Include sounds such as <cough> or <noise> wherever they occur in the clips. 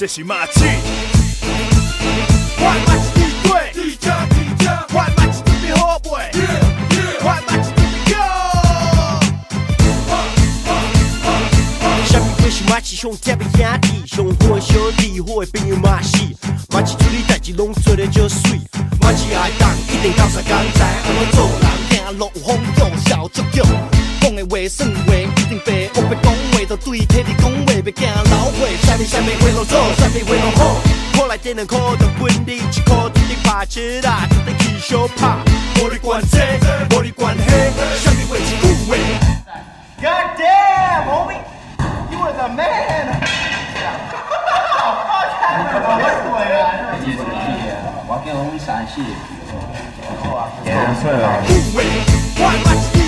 这是马气。我马是地鬼，地家地家，我马是特别好买，我马是特别高。什么鬼是马是上特别兄弟，上好的兄弟，好的朋友嘛是，马是处理代志拢做得就水，马是爱当一定到啥工知安怎做人，行路有风度，笑足脚，讲的话算话一定白，我别讲话就对体力讲话，别惊老话，啥物啥物话拢做，啥物话拢好，苦来点两苦就分你一苦，直直拍切啦，直直去小拍，无你管这，无你管迄，啥物话一句话。God damn, homie, you was a man. <laughs> 我叫洪山系，护卫，我马是地鬼，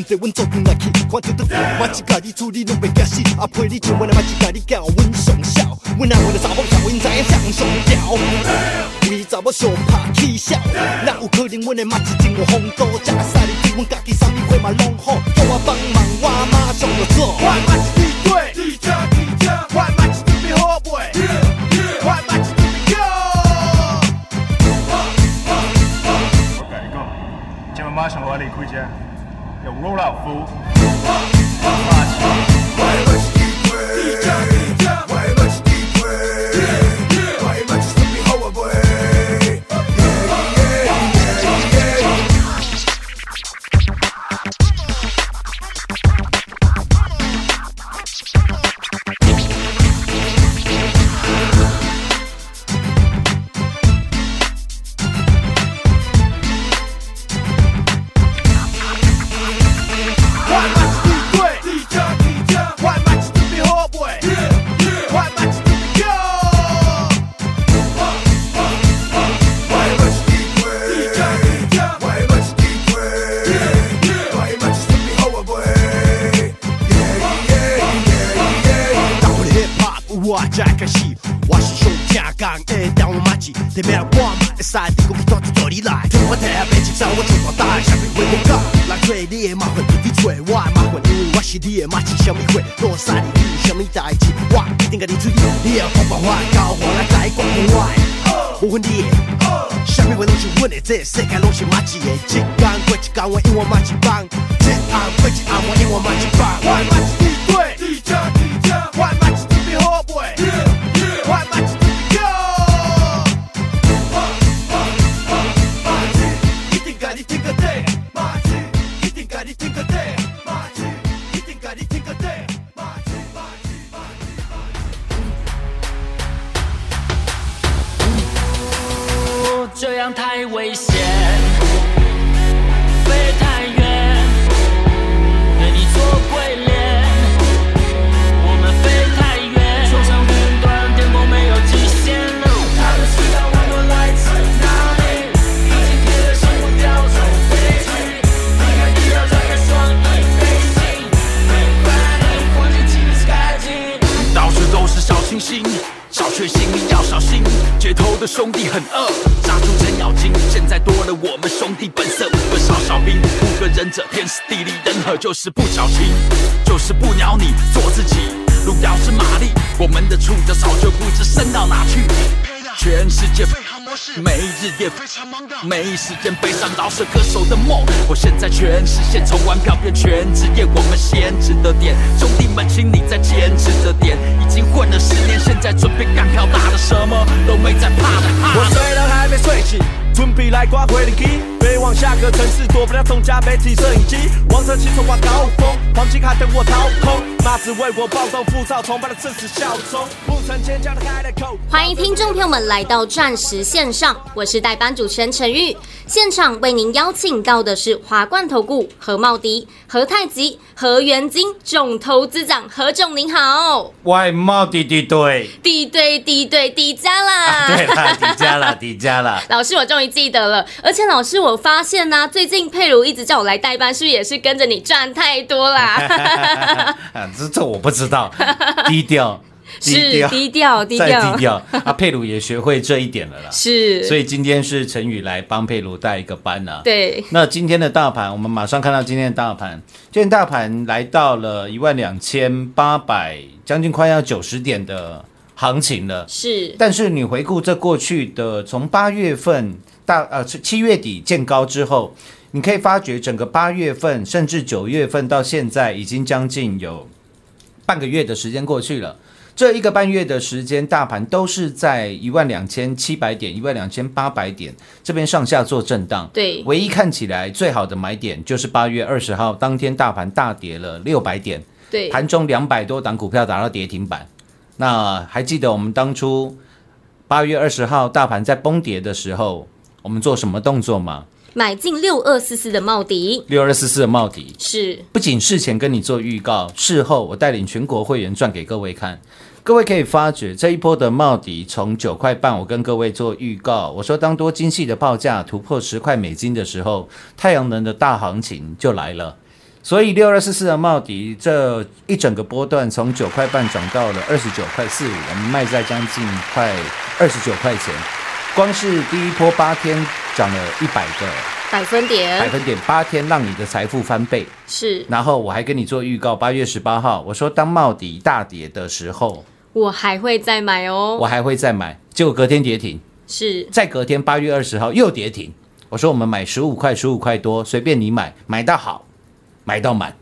啊，这份地阮做阵来去，看着得我一家己处理拢袂惊死，阿陪你上阮的嘛一家己教阮上孝，阮阿阮的查某囝阮知影上上调，为查某上拍起笑，哪有可能阮的嘛是真有风度，食个使你对阮家己啥物货嘛拢好，叫我帮忙我马上就做。我马是地鬼，地家地家，我马上我离开这，用 roll 啥物话，我使你你有啥物代志，我一定甲你处理，你要讲办法，交我来解决我的，无分你的。啥物话拢是阮的，这世界拢是马子的。一天过一天，我永远马一帮；一暗过一暗，我永远马一帮。我马是早就不知升到哪去。全世界没日夜非常忙的，没时间悲伤饶舌歌手的梦。我现在全实现，从玩票变全职业，我们先值得点。兄弟们，请你再坚持着点。已经混了十年，现在准备干票大的，什么都没在怕的。哈我睡都还没睡醒，准备来刮机。别往下个城市，躲不了众家媒体摄影机。王者骑手挂高峰，黄金卡等我掏空。为我暴动浮躁，崇拜的不曾坚强的开了口。欢迎听众朋友们来到钻石线上，我是代班主持人陈玉。现场为您邀请到的是华冠投顾何茂迪、何太吉、何元金总投资长何总，您好，外贸滴滴对，敌对敌对敌家啦！对啦，底加啦，迪加啦。<laughs> 老师，我终于记得了，而且老师，我发现呢、最近佩如一直叫我来代班，是不是也是跟着你赚太多啦？啊，<laughs> 这这我不知道，低调，<laughs> 是低调低再调低调。啊，佩鲁也学会这一点了啦。<laughs> 是，所以今天是陈宇来帮佩鲁带一个班啊。。对，那今天的大盘，我们马上看到今天的大盘，今天大盘来到了一万两千八百，将近快要九十点的行情了。是但是你回顾这过去的，从八月份大呃七七月底见高之后，你可以发觉整个八月份甚至九月份到现在，已经将近有半个月的时间过去了。这一个半月的时间，大盘都是在一万两千七百点、一万两千八百点这边上下做震荡。对唯一看起来最好的买点就是八月二十号当天，大盘大跌了六百点，对，盘中两百多档股票达到跌停板。那还记得我们当初八月二十号大盘在崩跌的时候，我们做什么动作吗？买进六二四四的茂迪，六二四四的茂迪，是不仅事前跟你做预告，事后我带领全国会员赚给各位看。各位可以发觉这一波的茂迪从九块半，我跟各位做预告，我说当多精细的报价突破十块美金的时候，太阳能的大行情就来了。所以六二四四的茂迪这一整个波段从九块半涨到了二十九块四五，我们卖在将近快二十九块钱。光是第一波八天涨了一百个百分点百点，分点，八天让你的财富翻倍。是然后我还跟你做预告，八月十八号，我说当茂迪大跌的时候，我还会再买哦，我还会再买。结果隔天跌停，是再隔天八月二十号又跌停。我说我们买十五块，十五块多，随便你买，买到好，买到满。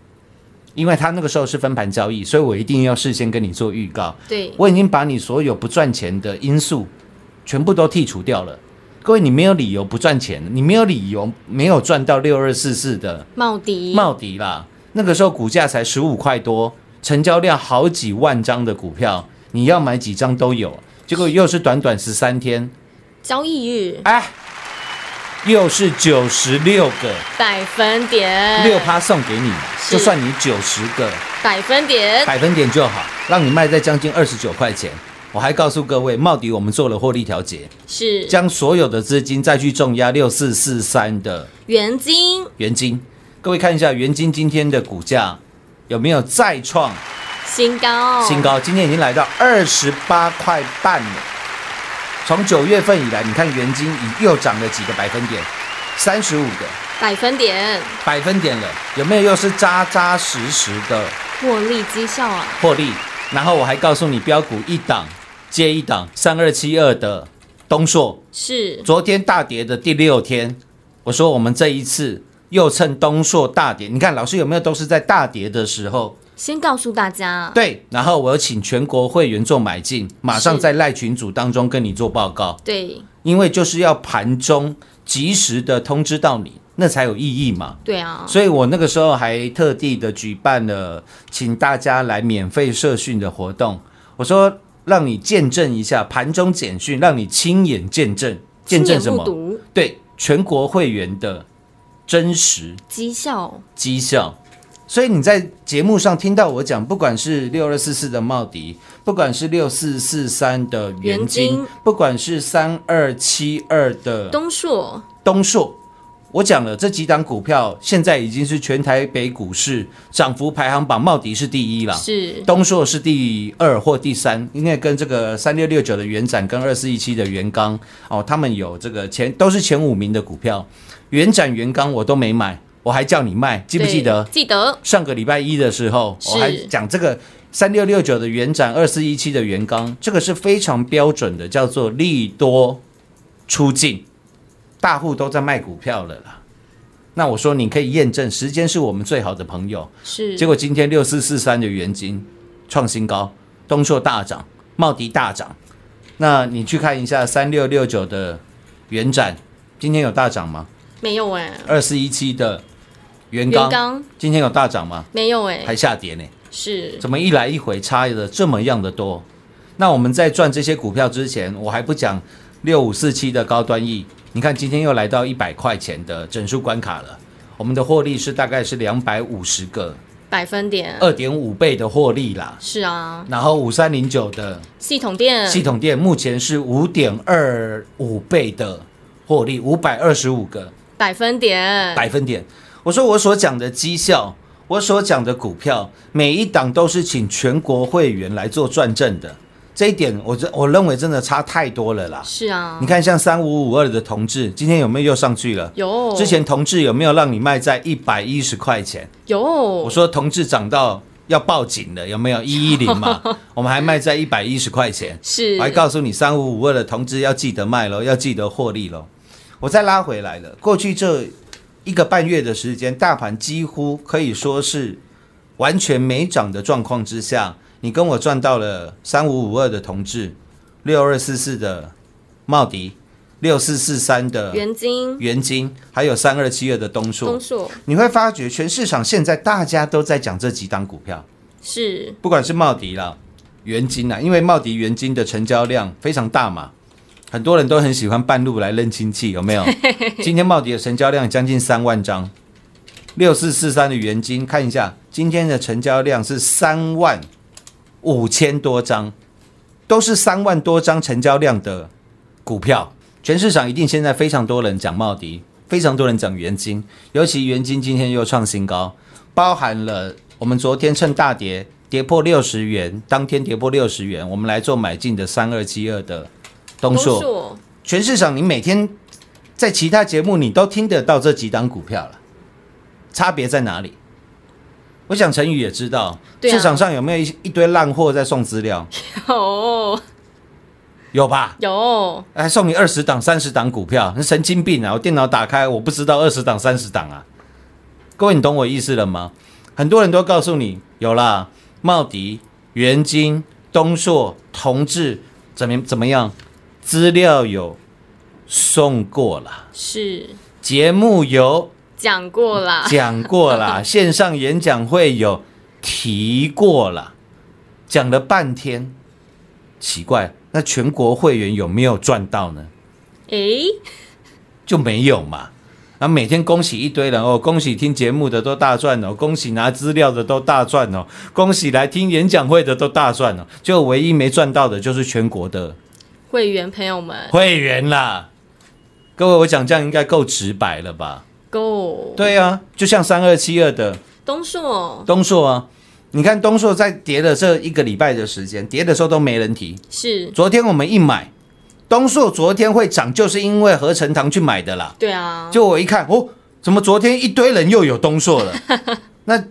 因为他那个时候是分盘交易，所以我一定要事先跟你做预告。对，我已经把你所有不赚钱的因素全部都剔除掉了。各位，你没有理由不赚钱，你没有理由没有赚到六二四四的茂迪，茂迪啦，那个时候股价才十五块多，成交量好几万张的股票，你要买几张都有。结果又是短短十三天，交易日哎，又是九十六个。百分点，六趴送给你，就算你九十个。百分点，百分点就好，让你卖在将近二十九块钱。我还告诉各位，茂迪我们做了获利调节，是。将所有的资金再去重压六四四三的元金。元金。各位看一下元金今天的股价有没有再创新高，新高，今天已经来到二十八块半了。从九月份以来，你看元金已又涨了几个百分点，三十五个。百分点，百分点了，有没有又是扎扎实实的？获利。绩效啊，获利？然后我还告诉你，标股一档接一档，三二七二的东硕，是。昨天大跌的第六天，我说我们这一次又趁东硕大跌，你看老师有没有都是在大跌的时候？先告诉大家，对，然后我有请全国会员做买进，马上在赖群组当中跟你做报告，对。因为就是要盘中及时的通知到你，那才有意义嘛。对啊，所以我那个时候还特地的举办了请大家来免费社训的活动，我说让你见证一下盘中简讯，让你亲眼见证，见证什么？对，全国会员的真实绩效。绩效。所以你在节目上听到我讲，不管是六二四四的茂迪，不管是六四四三的元元金。金，不管是三二七二的东硕。东硕，我讲了这几档股票，现在已经是全台北股市涨幅排行榜，茂迪是第一了，是。东硕是第二或第三，因为跟这个三六六九的元展跟二四一七的元刚哦，他们有这个前都是前五名的股票，元展元刚我都没买，我还叫你卖，记不记得？记得上个礼拜一的时候，我还讲这个三六六九的元展，二四一七的元刚，这个是非常标准的，叫做利多出尽，大户都在卖股票了啦。那我说你可以验证，时间是我们最好的朋友。是结果今天六四四三的原金创新高，东硕大涨，茂迪大涨。那你去看一下三六六九的元展，今天有大涨吗？没有哎、二四一七的元刚，今天有大涨吗？没有哎、还下跌呢？是。怎么一来一回差的这么样的多？那我们在赚这些股票之前，我还不讲六五四七的高端 E，你看今天又来到一百块钱的整数关卡了，我们的获利是大概是两百五十个，百分点，二点五倍的获利啦。是啊，然后五三零九的系统店。系统店目前是五点二五倍的获利，五百二十五个。百分点，百分点。我说我所讲的绩效，我所讲的股票，每一档都是请全国会员来做转正的。这一点我这我认为真的差太多了啦。是啊，你看，像三五五二的同志，今天有没有又上去了？有之前同志有没有让你卖在一百一十块钱？有，我说同志涨到要报警了，有没有一一零嘛？<laughs> 我们还卖在一百一十块钱。是我还告诉你，三五五二的同志要记得卖喽，要记得获利喽。我再拉回来了，过去这一个半月的时间，大盘几乎可以说是完全没涨的状况之下，你跟我赚到了三五五二的同志，六二四四的茂迪，六四四三的元金、元金，还有三二七二的东硕东。硕你会发觉，全市场现在大家都在讲这几档股票。是不管是茂迪啦、元金啦，因为茂迪、元金的成交量非常大嘛，很多人都很喜欢半路来认亲戚，有没有？<laughs> 今天茂迪的成交量将近三万张，六四四三的原金看一下，今天的成交量是三万五千多张，都是三万多张成交量的股票。全市场一定现在非常多人讲茂迪，非常多人讲元金，尤其元金今天又创新高，包含了我们昨天趁大跌跌破六十元，当天跌破六十元，我们来做买进的三二七二的东硕。全市场你每天在其他节目你都听得到这几档股票了，差别在哪里？我想陈宇也知道，啊市场上有没有一一堆烂货在送资料？<laughs> 有有吧？有还送你二十档、三十档股票，那神经病啊！我电脑打开，我不知道二十档、三十档啊。各位，你懂我意思了吗？很多人都告诉你有啦，茂迪、元金、东硕、同志怎么怎么样？资料有送过了，是。节目有讲过了，讲过了，<laughs> 线上演讲会有提过了，讲了半天，奇怪，那全国会员有没有赚到呢？诶，就没有嘛。啊每天恭喜一堆人哦，恭喜听节目的都大赚哦，恭喜拿资料的都大赚哦，恭喜来听演讲会的都大赚哦，就唯一没赚到的就是全国的会员朋友们会员啦。各位，我讲这样应该够直白了吧？，Go，对啊，就像三二七二的东硕东硕啊，你看东硕在跌的这一个礼拜的时间，跌的时候都没人提。是，昨天我们一买，东硕昨天会涨，就是因为合成堂去买的啦。对啊，就我一看，哦，怎么昨天一堆人又有东硕了？<laughs> 那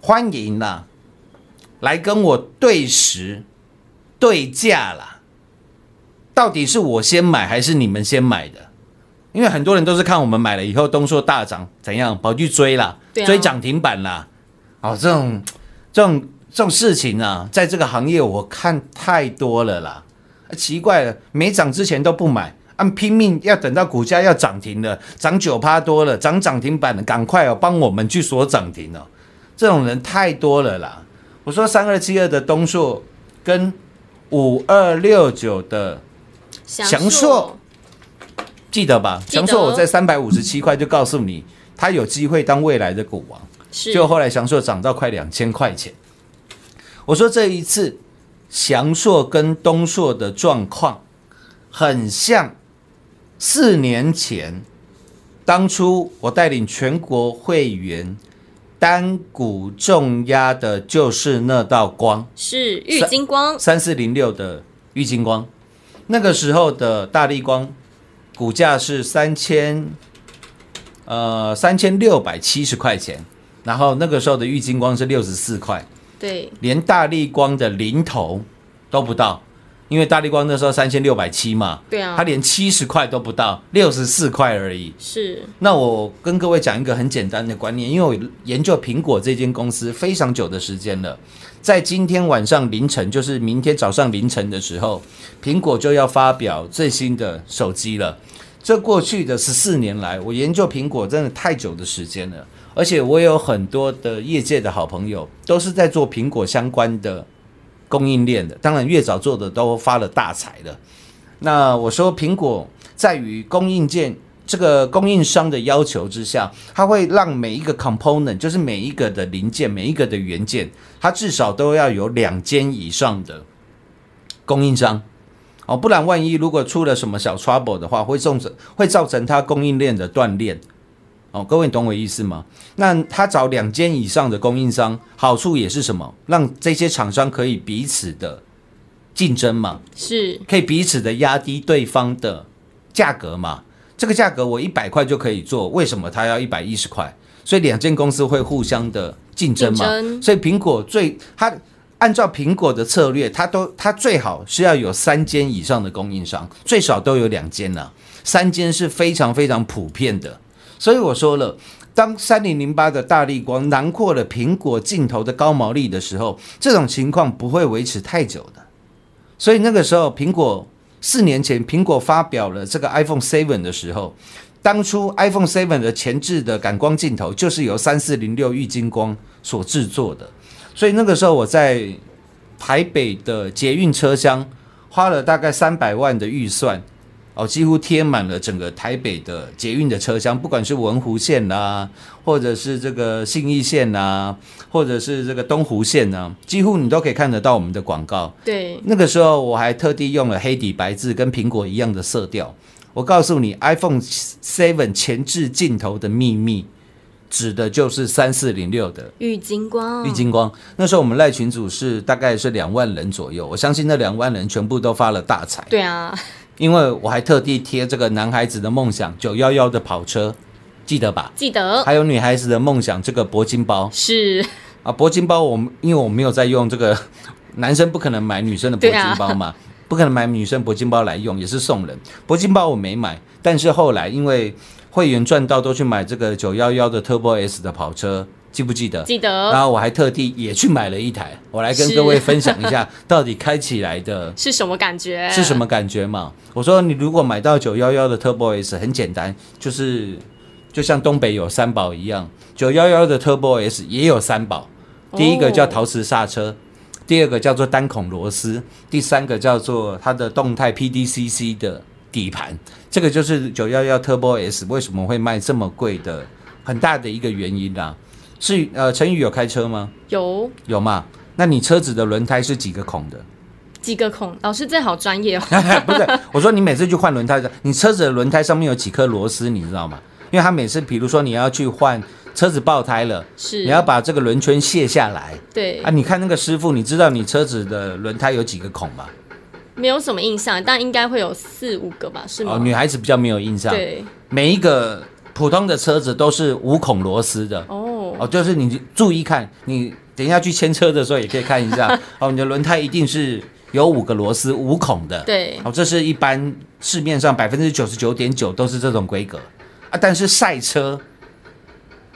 欢迎啦，来跟我对时对价啦。到底是我先买还是你们先买的？因为很多人都是看我们买了以后东硕大涨，怎样跑去追啦，啊追涨停板啦。哦，这种这种这种事情啊，在这个行业我看太多了啦。啊奇怪了，没涨之前都不买，按拼命要等到股价要涨停了，涨九趴多了，涨涨停板了，赶快哦，帮我们去锁涨停哦。这种人太多了啦。我说三二七二的东硕跟五二六九的祥硕，记得吧？祥硕我在三百五十七块就告诉你，他有机会当未来的股王。是，就后来祥硕涨到快两千块钱。我说这一次祥硕跟东硕的状况很像四年前，当初我带领全国会员单股重压的就是那道光。是玉金光，三四零六的玉金光，那个时候的大力光股价是三千呃三千六百七十块钱，然后那个时候的玉金光是六十四块，对，连大力光的零头都不到，因为大力光那时候三千六百七嘛，对啊它连七十块都不到，六十四块而已。是那我跟各位讲一个很简单的观念，因为我研究苹果这间公司非常久的时间了，在今天晚上凌晨，就是明天早上凌晨的时候，苹果就要发表最新的手机了。这过去的十四年来，我研究苹果真的太久的时间了，而且我有很多的业界的好朋友，都是在做苹果相关的供应链的。当然，越早做的都发了大财了。那我说，苹果在于供应件这个供应商的要求之下，它会让每一个 component，就是每一个的零件、每一个的元件，它至少都要有两间以上的供应商。哦，不然万一如果出了什么小 trouble 的话，会造成会造成它供应链的断裂。哦，各位你懂我意思吗？那他找两间以上的供应商，好处也是什么？让这些厂商可以彼此的竞争嘛，是可以彼此的压低对方的价格嘛。这个价格我一百块就可以做，为什么他要一百一十块？所以两间公司会互相的竞争嘛。争所以苹果最它按照苹果的策略，它都它最好是要有三间以上的供应商，最少都有两间了。三间是非常非常普遍的。所以我说了，当三零零八的大力光囊括了苹果镜头的高毛利的时候，这种情况不会维持太久的。所以那个时候，苹果四年前苹果发表了这个 iPhone Seven 的时候，当初 iPhone Seven 的前置的感光镜头就是由三四零六玉金光所制作的。所以那个时候我在台北的捷运车厢花了大概三百万的预算，哦，几乎贴满了整个台北的捷运的车厢，不管是文湖线啊、或者是这个信义线呐、或者是这个东湖线呐、几乎你都可以看得到我们的广告。对，那个时候我还特地用了黑底白字，跟苹果一样的色调。我告诉你，iPhone Seven 前置镜头的秘密，指的就是三四零六的玉金光，玉金光。那时候我们赖群组是大概是两万人左右，我相信那两万人全部都发了大财。对啊，因为我还特地贴这个男孩子的梦想九幺幺的跑车，记得吧？记得还有女孩子的梦想这个铂金包是啊，铂金包我们因为我没有在用这个，男生不可能买女生的铂金包嘛，不可能买女生铂金包来用，也是送人。铂金包我没买，但是后来因为会员赚到都去买这个九幺幺的 Turbo S 的跑车，记不记得？记得然后我还特地也去买了一台，我来跟各位分享一下，<laughs> 到底开起来的是什么感觉？是什么感觉嘛？我说你如果买到九幺幺的 Turbo S 很简单，就是就像东北有三宝一样，九幺幺的 Turbo S 也有三宝，第一个叫陶瓷刹车，第二个叫做单孔螺丝，第三个叫做它的动态 PDCC 的底盘。这个就是九幺幺 Turbo S 为什么会卖这么贵的很大的一个原因啦、是呃，陈宇有开车吗？有有嘛？那你车子的轮胎是几个孔的？几个孔？老师这好专业哦。<laughs> 不是，我说你每次去换轮胎的，你车子的轮胎上面有几颗螺丝，你知道吗？因为他每次，比如说你要去换车子爆胎了，是你要把这个轮圈卸下来对啊。你看那个师傅，你知道你车子的轮胎有几个孔吗？没有什么印象，但应该会有四五个吧？是吗？哦，女孩子比较没有印象。对每一个普通的车子都是五孔螺丝的。哦，哦，就是你注意看，你等一下去牵车的时候也可以看一下。<laughs> 哦，你的轮胎一定是有五个螺丝五孔的。对哦，这是一般市面上百分之九十九点九都是这种规格啊，但是赛车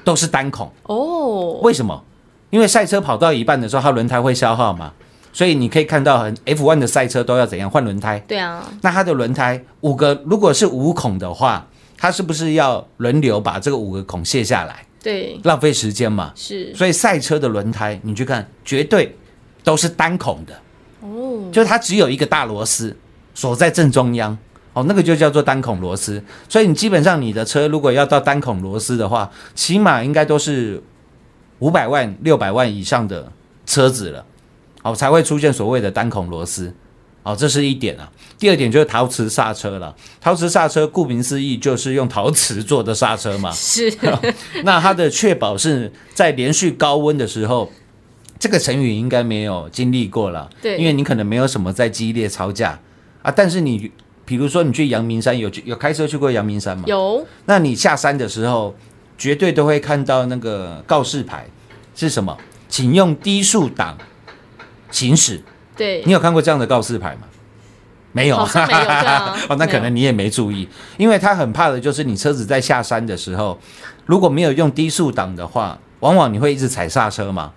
都是单孔，哦，为什么？因为赛车跑到一半的时候，它轮胎会消耗嘛，所以你可以看到很 F1 的赛车都要怎样换轮胎？对啊，那它的轮胎五个，如果是五孔的话，它是不是要轮流把这个五个孔卸下来？对，浪费时间嘛。是所以赛车的轮胎，你去看，绝对都是单孔的，哦，就是它只有一个大螺丝锁在正中央。哦，那个就叫做单孔螺丝。所以你基本上你的车如果要到单孔螺丝的话，起码应该都是五百万、六百万以上的车子了，哦，才会出现所谓的单孔螺丝。哦，这是一点啊。第二点就是陶瓷刹车了。陶瓷刹车顾名思义就是用陶瓷做的刹车嘛。<laughs> 是 <laughs> 那它的确保是在连续高温的时候，这个成语应该没有经历过了，对因为你可能没有什么在激烈吵架啊。但是你比如说你去阳明山，有去有开车去过阳明山吗？。有那你下山的时候，绝对都会看到那个告示牌是什么？请用低速档行驶。对你有看过这样的告示牌吗？没有，没有啊 <laughs> 哦，那可能你也没注意，因为他很怕的就是你车子在下山的时候，如果没有用低速档的话，往往你会一直踩刹车嘛。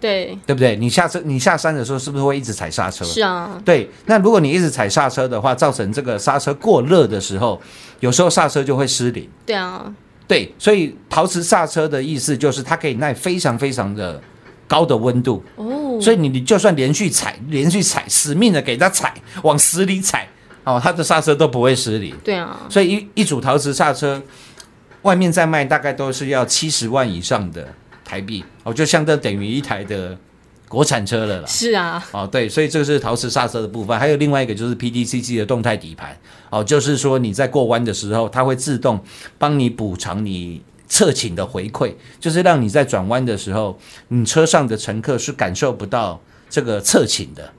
对，对不对？你下车，你下山的时候是不是会一直踩刹车？是啊，对，那如果你一直踩刹车的话，造成这个刹车过热的时候，有时候刹车就会失灵。对啊，对，所以陶瓷刹车的意思就是它可以耐非常非常的高的温度，哦，所以你你就算连续踩，连续踩，死命的给它踩，往死里踩，哦，它的刹车都不会失灵。对啊，所以一一组陶瓷刹车，外面在卖大概都是要七十万以上的台币，哦，就相当等于一台的国产车了啦。是啊，哦，对，所以这个是陶瓷刹车的部分，还有另外一个就是 PDCC 的动态底盘，哦，就是说你在过弯的时候，它会自动帮你补偿你侧倾的回馈，就是让你在转弯的时候，你车上的乘客是感受不到这个侧倾的。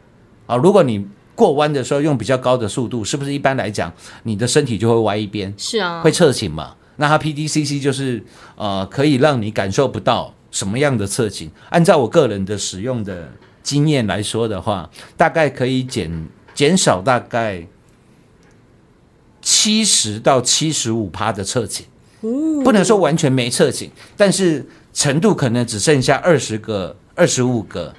啊、如果你过弯的时候用比较高的速度，是不是一般来讲你的身体就会歪一边？是啊，会侧倾嘛？那它 PDCC 就是呃，可以让你感受不到什么样的侧倾。按照我个人的使用的经验来说的话，大概可以减减少大概七十到七十五趴的侧倾，不能说完全没侧倾，但是程度可能只剩下二十个、二十五个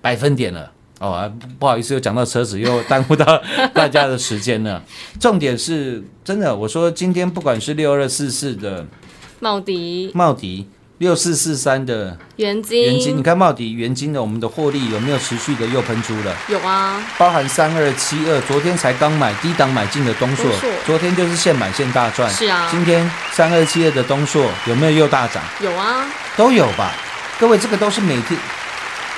百分点了。哦，不好意思，又讲到车子，又耽误到大家的时间了。<laughs> 重点是真的，我说今天不管是六二四四的茂迪、茂迪，六四四三的元金、元金，你看茂迪、元金的我们的获利有没有持续的又喷出了？有啊，包含三二七二，昨天才刚买低档买进的东硕，昨天就是现买现大赚。是啊今天三二七二的东硕有没有又大涨？有啊，都有吧？各位，这个都是每天，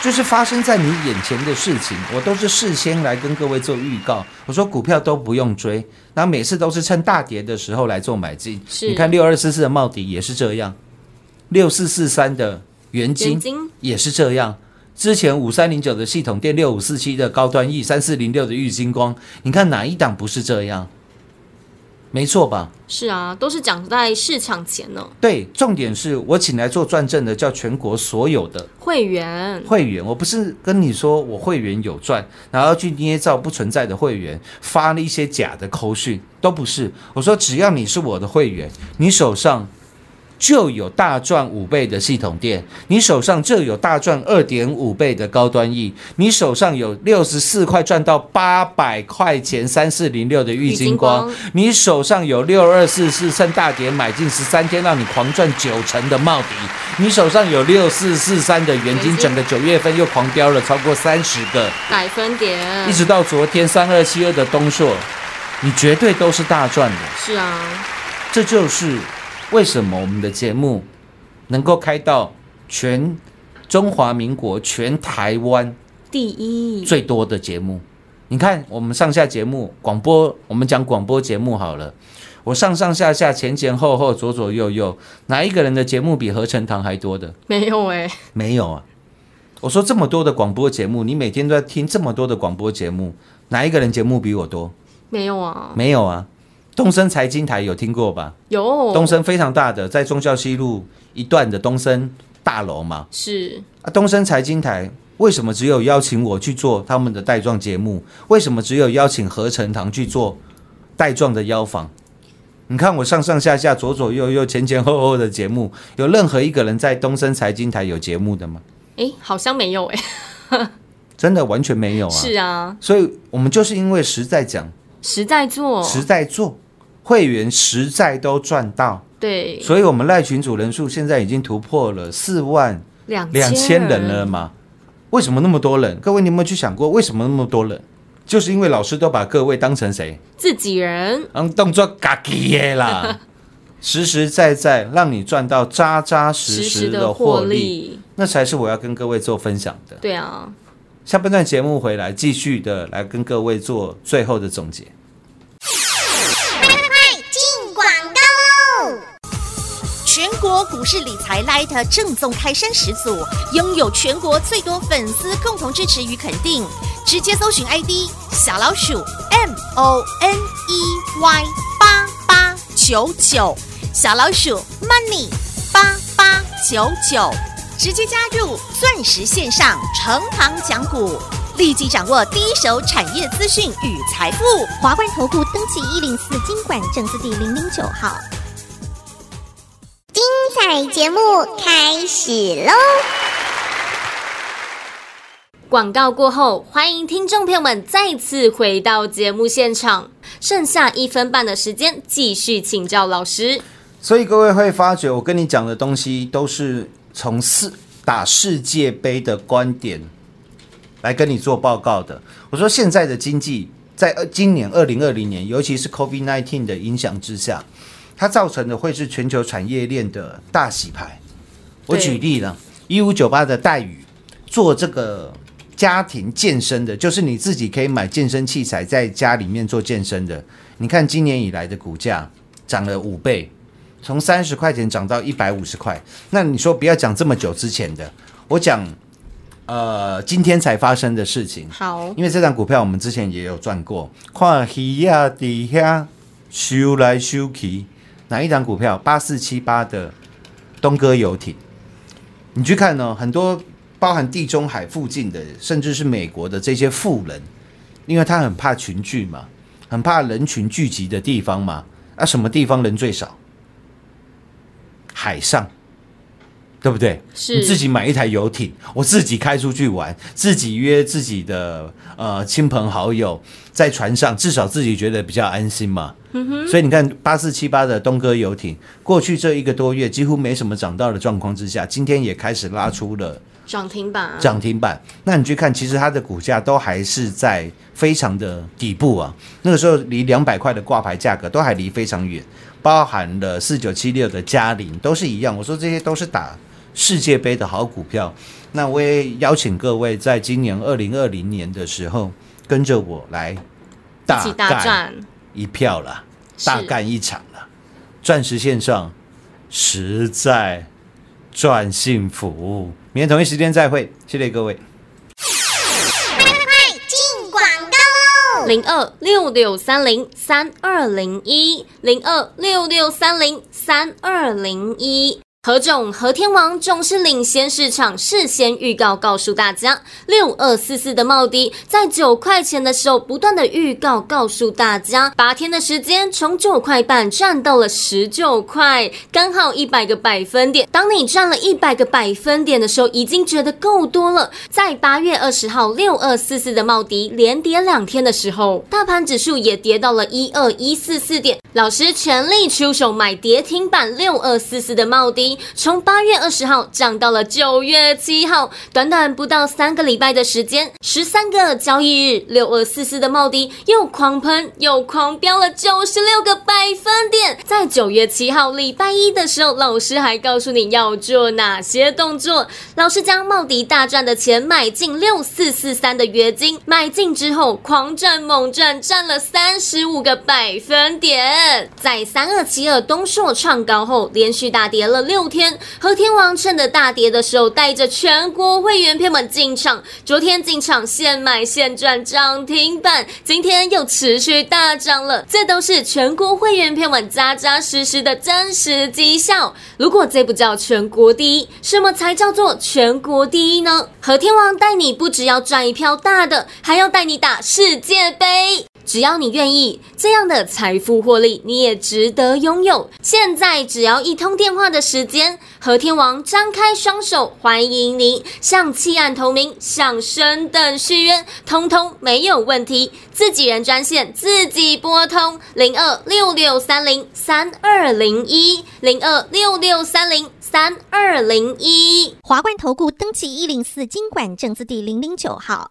就是发生在你眼前的事情，我都是事先来跟各位做预告。我说股票都不用追，然后每次都是趁大跌的时候来做买进。是你看六二四四的茂迪也是这样，六四四三的元金也是这样。之前五三零九的系统电，六五四七的高端 E，三四零六的玉金光，你看哪一档不是这样？没错吧？是啊，都是讲在市场前呢。对，重点是我请来做转正的，叫全国所有的会员会员，我不是跟你说我会员有赚，然后去捏造不存在的会员，发了一些假的扣讯，都不是。我说只要你是我的会员，你手上就有大赚五倍的系统店，你手上就有大赚二点五倍的高端 E，你手上有六十四块赚到八百块钱三四零六的玉金光，你手上有六二四四趁大跌买进十三天让你狂赚九成的茂迪，你手上有六四四三的元金，元金整个九月份又狂飙了超过三十个，百分点。一直到昨天三二七二的东硕，你绝对都是大赚的。是啊，这就是为什么我们的节目能够开到全中华民国、全台湾第一最多的节目。你看，我们上下节目广播，我们讲广播节目好了。我上上下下、前前后后、左左右右，哪一个人的节目比合成堂还多的？没有哎、没有啊！我说这么多的广播节目，你每天都在听这么多的广播节目，哪一个人节目比我多？没有啊，没有啊！东森财经台有听过吧？有东森非常大的，在忠孝西路一段的东森大楼嘛。是啊，东森财经台为什么只有邀请我去做他们的带状节目？为什么只有邀请何成堂去做带状的邀访？你看我上上下下、左左右右、前前后后的节目，有任何一个人在东森财经台有节目的吗？哎、好像没有哎、<laughs> 真的完全没有啊！是啊，所以我们就是因为实在讲、实在做，实在做，会员实在都赚到，对，所以我们赖群主人数现在已经突破了四万两两千人了嘛？为什么那么多人？各位，你有没有去想过为什么那么多人？就是因为老师都把各位当成谁？自己人嗯，动作嘎叽耶啦，<laughs> 实实在在让你赚到扎扎实实的获利，那才是我要跟各位做分享的。对啊，下半段节目回来，继续的来跟各位做最后的总结。快进广告喽！全国股市理财 Light 正宗开山始祖，拥有全国最多粉丝共同支持与肯定。直接搜寻 ID 小老鼠 M O N E Y 八八九九，小老鼠 Money 八八九九，直接加入钻石线上成行讲股。立即掌握第一手产业资讯与财富。华冠投顾登记一零四经管证字第零零九号。精彩节目开始喽！广告过后，欢迎听众朋友们再次回到节目现场，剩下一分半的时间，继续请教老师。所以各位会发觉，我跟你讲的东西都是从世打世界杯的观点来跟你做报告的。我说现在的经济在呃今年二零二零年，尤其是 COVID nineteen 的影响之下，它造成的会是全球产业链的大洗牌。我举例了，一五九八的待遇做这个家庭健身的，就是你自己可以买健身器材在家里面做健身的。你看今年以来的股价涨了五倍，从三十块钱涨到一百五十块。那你说不要讲这么久之前的，我讲呃今天才发生的事情。好，因为这张股票我们之前也有赚过，看鱼呀底下修来修去，哪一张股票？八四七八的东哥游艇，你去看哦，很多包含地中海附近的，甚至是美国的这些富人，因为他很怕群聚嘛，很怕人群聚集的地方嘛。啊，什么地方人最少？海上。对不对？是你自己买一台游艇，我自己开出去玩，自己约自己的呃亲朋好友在船上，至少自己觉得比较安心嘛。所以你看八四七八的东哥游艇，过去这一个多月几乎没什么涨到的状况之下，今天也开始拉出了涨停板，涨停板。那你去看，其实它的股价都还是在非常的底部啊。那个时候离两百块的挂牌价格都还离非常远，包含了四九七六的嘉陵都是一样。我说这些都是打世界杯的好股票。那我也邀请各位在今年二零二零年的时候，跟着我来大干，一票了，大干一场了。钻石线上实在赚幸福。明天同一时间再会，谢谢各位。进广告喽！零二六六三零三二零一零二六六三零三二零一。何总和天王总是领先市场，事先预告告诉大家，六二四四的茂迪在九块钱的时候不断的预告告诉大家，八天的时间从九块半赚到了十九块，刚好一百个百分点。当你赚了一百个百分点的时候，已经觉得够多了。在八月二十号六二四四的茂迪连跌两天的时候，大盘指数也跌到了一二一四四点，老师全力出手买跌停板六二四四的茂迪，从八月二十号涨到了九月七号，短短不到三个礼拜的时间，十三个交易日，六二四四的茂迪又狂喷又狂飙了九十六个百分点。在九月七号礼拜一的时候，老师还告诉你要做哪些动作。老师将茂迪大赚的钱买进六四四三的约金，买进之后狂赚猛赚，赚了三十五个百分点。在三二七二东硕创高后，连续大跌了六后天。和天王趁着大跌的时候，带着全国会员片们进场，昨天进场现买现赚涨停板，今天又持续大涨了。这都是全国会员片们扎扎实实的真实绩效。如果这不叫全国第一，什么才叫做全国第一呢？和天王带你不只要赚一票大的，还要带你打世界杯。只要你愿意，这样的财富获利你也值得拥有。现在只要一通电话的时间，和天王张开双手欢迎您，向弃暗投明，向升等续约，通通没有问题。自己人专线自己拨通零二六六三零三二零一零二六六三零三二零一。华冠投顾登记一零四经管证字第零零九号。